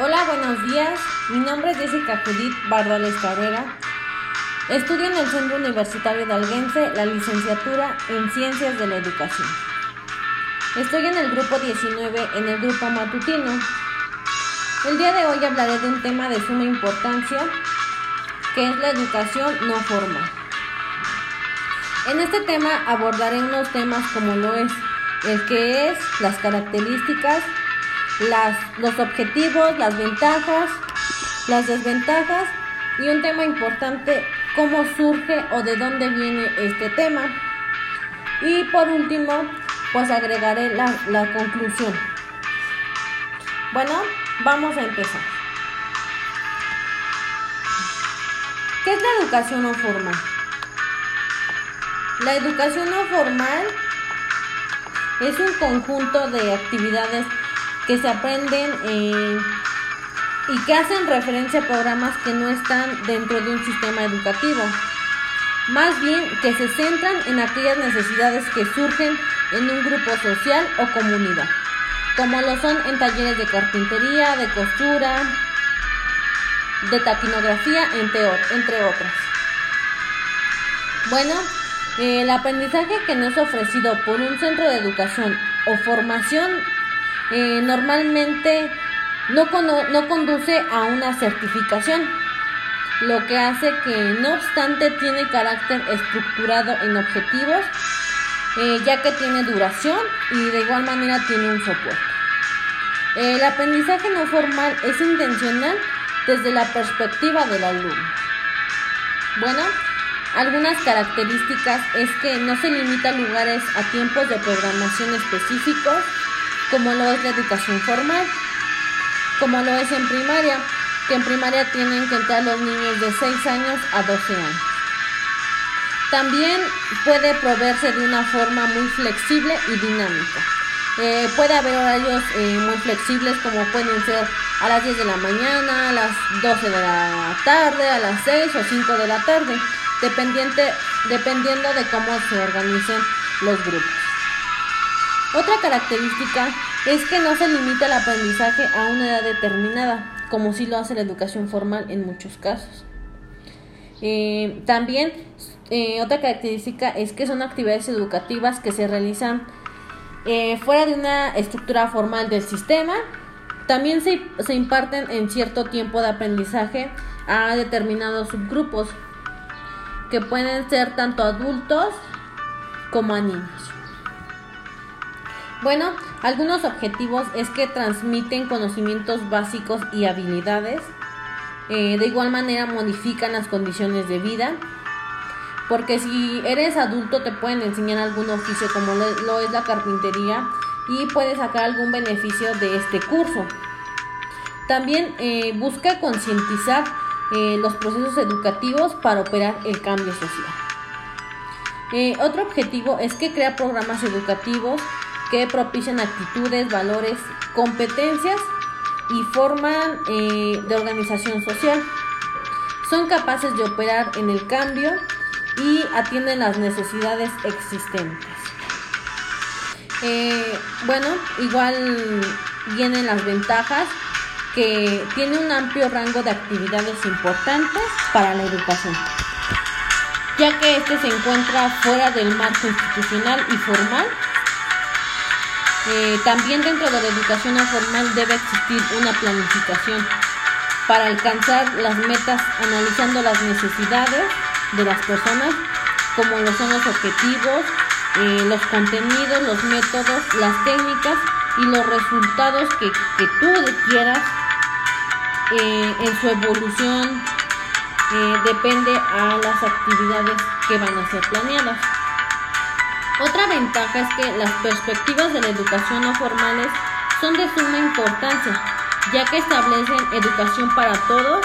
Hola, buenos días. Mi nombre es Jessica Judith Bardales Carrera. Estudio en el Centro Universitario de Alguense la licenciatura en Ciencias de la Educación. Estoy en el grupo 19, en el grupo matutino. El día de hoy hablaré de un tema de suma importancia, que es la educación no formal. En este tema abordaré unos temas como lo es el que es, las características, las, los objetivos, las ventajas, las desventajas y un tema importante, cómo surge o de dónde viene este tema. Y por último, pues agregaré la, la conclusión. Bueno, vamos a empezar. ¿Qué es la educación no formal? La educación no formal es un conjunto de actividades que se aprenden eh, y que hacen referencia a programas que no están dentro de un sistema educativo. Más bien que se centran en aquellas necesidades que surgen en un grupo social o comunidad, como lo son en talleres de carpintería, de costura, de taquinografía, entre, otras. Bueno, el aprendizaje que nos es ofrecido por un centro de educación o formación eh, normalmente no, no conduce a una certificación, lo que hace que no obstante tiene carácter estructurado en objetivos, eh, ya que tiene duración y de igual manera tiene un soporte. El aprendizaje no formal es intencional desde la perspectiva del alumno. Bueno, algunas características es que no se limita a lugares a tiempos de programación específicos, como lo es la educación formal, como lo es en primaria, que en primaria tienen que entrar los niños de 6 años a 12 años. También puede proveerse de una forma muy flexible y dinámica. Eh, puede haber horarios eh, muy flexibles como pueden ser a las 10 de la mañana, a las 12 de la tarde, a las 6 o 5 de la tarde, dependiente, dependiendo de cómo se organicen los grupos. Otra característica es que no se limita el aprendizaje a una edad determinada, como sí lo hace la educación formal en muchos casos. Eh, también eh, otra característica es que son actividades educativas que se realizan eh, fuera de una estructura formal del sistema. También se, se imparten en cierto tiempo de aprendizaje a determinados subgrupos, que pueden ser tanto adultos como a niños. Bueno, algunos objetivos es que transmiten conocimientos básicos y habilidades. Eh, de igual manera modifican las condiciones de vida. Porque si eres adulto te pueden enseñar algún oficio como lo es la carpintería y puedes sacar algún beneficio de este curso. También eh, busca concientizar eh, los procesos educativos para operar el cambio social. otro objetivo es que crea programas educativos que propician actitudes, valores, competencias y forman eh, de organización social. Son capaces de operar en el cambio y atienden las necesidades existentes. Eh, bueno, igual vienen las ventajas que tiene un amplio rango de actividades importantes para la educación, ya que este se encuentra fuera del marco institucional y formal eh, también dentro de la educación formal debe existir una planificación para alcanzar las metas analizando las necesidades de las personas, como lo son los objetivos, eh, los contenidos, los métodos, las técnicas y los resultados que, tú quieras eh, en su evolución depende a las actividades que van a ser planeadas. Otra ventaja es que las perspectivas de la educación no formales son de suma importancia, ya que establecen educación para todos,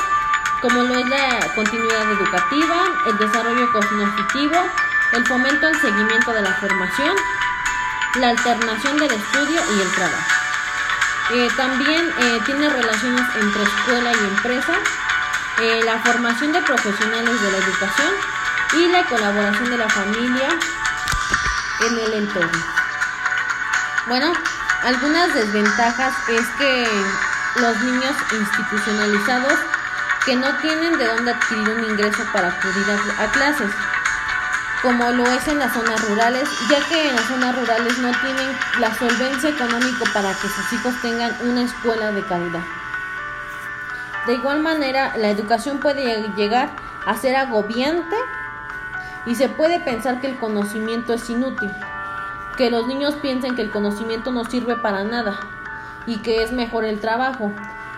como lo es la continuidad educativa, el desarrollo cognitivo, el fomento al seguimiento de la formación, la alternación del estudio y el trabajo. Eh, también eh, tiene relaciones entre escuela y empresa, eh, la formación de profesionales de la educación y la colaboración de la familia, en el entorno. Bueno, algunas desventajas es que los niños institucionalizados que no tienen de dónde adquirir un ingreso para acudir a, clases, como lo es en las zonas rurales, ya que en las zonas rurales no tienen la solvencia económica para que sus hijos tengan una escuela de calidad. De igual manera, la educación puede llegar a ser agobiante y se puede pensar que el conocimiento es inútil, que los niños piensen que el conocimiento no sirve para nada y que es mejor el trabajo.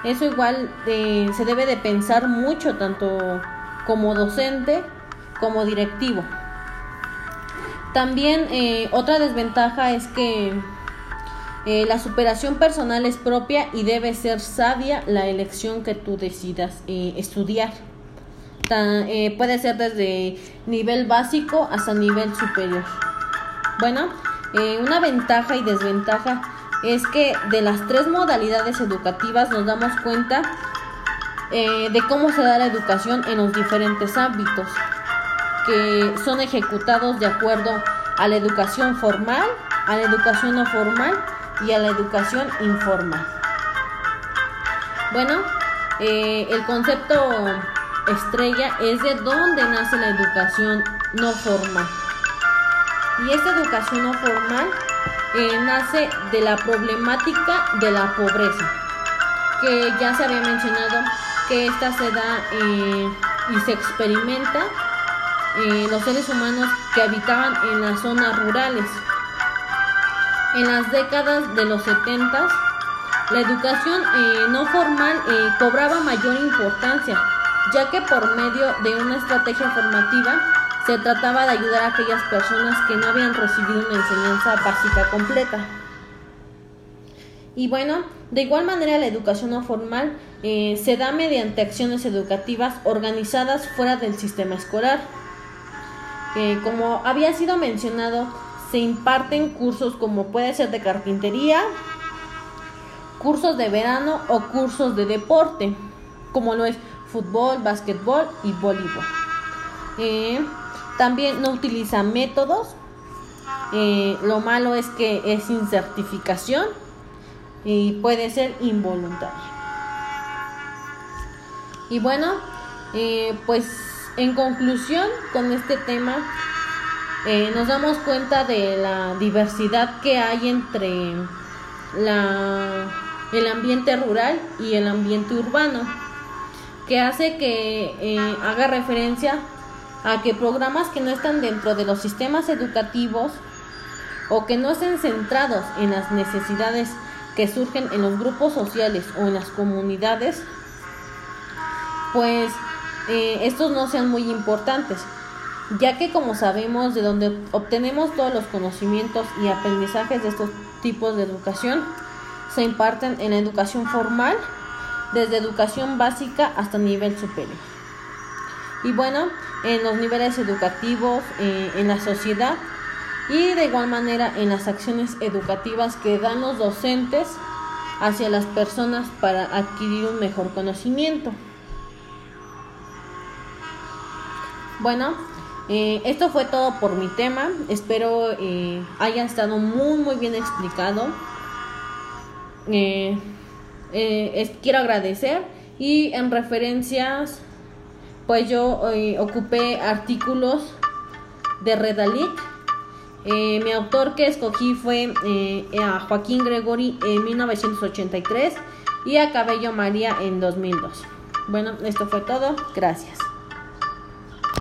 Eso igual eh, se debe de pensar mucho, tanto como docente como directivo. También eh, otra desventaja es que eh, la superación personal es propia y debe ser sabia la elección que tú decidas estudiar. Puede ser desde nivel básico hasta nivel superior. Bueno, una ventaja y desventaja es que de las tres modalidades educativas nos damos cuenta eh, de cómo se da la educación en los diferentes ámbitos, que son ejecutados de acuerdo a la educación formal, a la educación no formal y a la educación informal. Bueno, eh, el concepto estrella es de dónde nace la educación no formal. Y esta educación no formal eh, nace de la problemática de la pobreza, que ya se había mencionado que esta se da eh, y se experimenta en los seres humanos que habitaban en las zonas rurales. En las décadas de los 70, la educación eh, no formal cobraba mayor importancia, ya que por medio de una estrategia formativa se trataba de ayudar a aquellas personas que no habían recibido una enseñanza básica completa. Y bueno, de igual manera la educación no formal eh, se da mediante acciones educativas organizadas fuera del sistema escolar. Eh, como había sido mencionado, se imparten cursos como puede ser de carpintería, cursos de verano o cursos de deporte, como lo es fútbol, básquetbol y voleibol. Eh, también no utiliza métodos. Eh, lo malo es que es sin certificación y puede ser involuntario. Y bueno, eh, pues en conclusión con este tema, nos damos cuenta de la diversidad que hay entre la, el ambiente rural y el ambiente urbano, que hace que haga referencia a que programas que no están dentro de los sistemas educativos o que no estén centrados en las necesidades que surgen en los grupos sociales o en las comunidades, pues eh, estos no sean muy importantes, ya que como sabemos de donde obtenemos todos los conocimientos y aprendizajes de estos tipos de educación, se imparten en la educación formal, desde educación básica hasta nivel superior. Y bueno, en los niveles educativos, eh, en la sociedad y de igual manera en las acciones educativas que dan los docentes hacia las personas para adquirir un mejor conocimiento. Bueno, eh, esto fue todo por mi tema. Espero eh, haya estado muy muy bien explicado. Quiero agradecer y en referencias pues yo eh, ocupé artículos de Redalit. Eh, mi autor que escogí fue eh, a Joaquín Gregory en 1983 y a Cabello María en 2002. Bueno, esto fue todo. Gracias.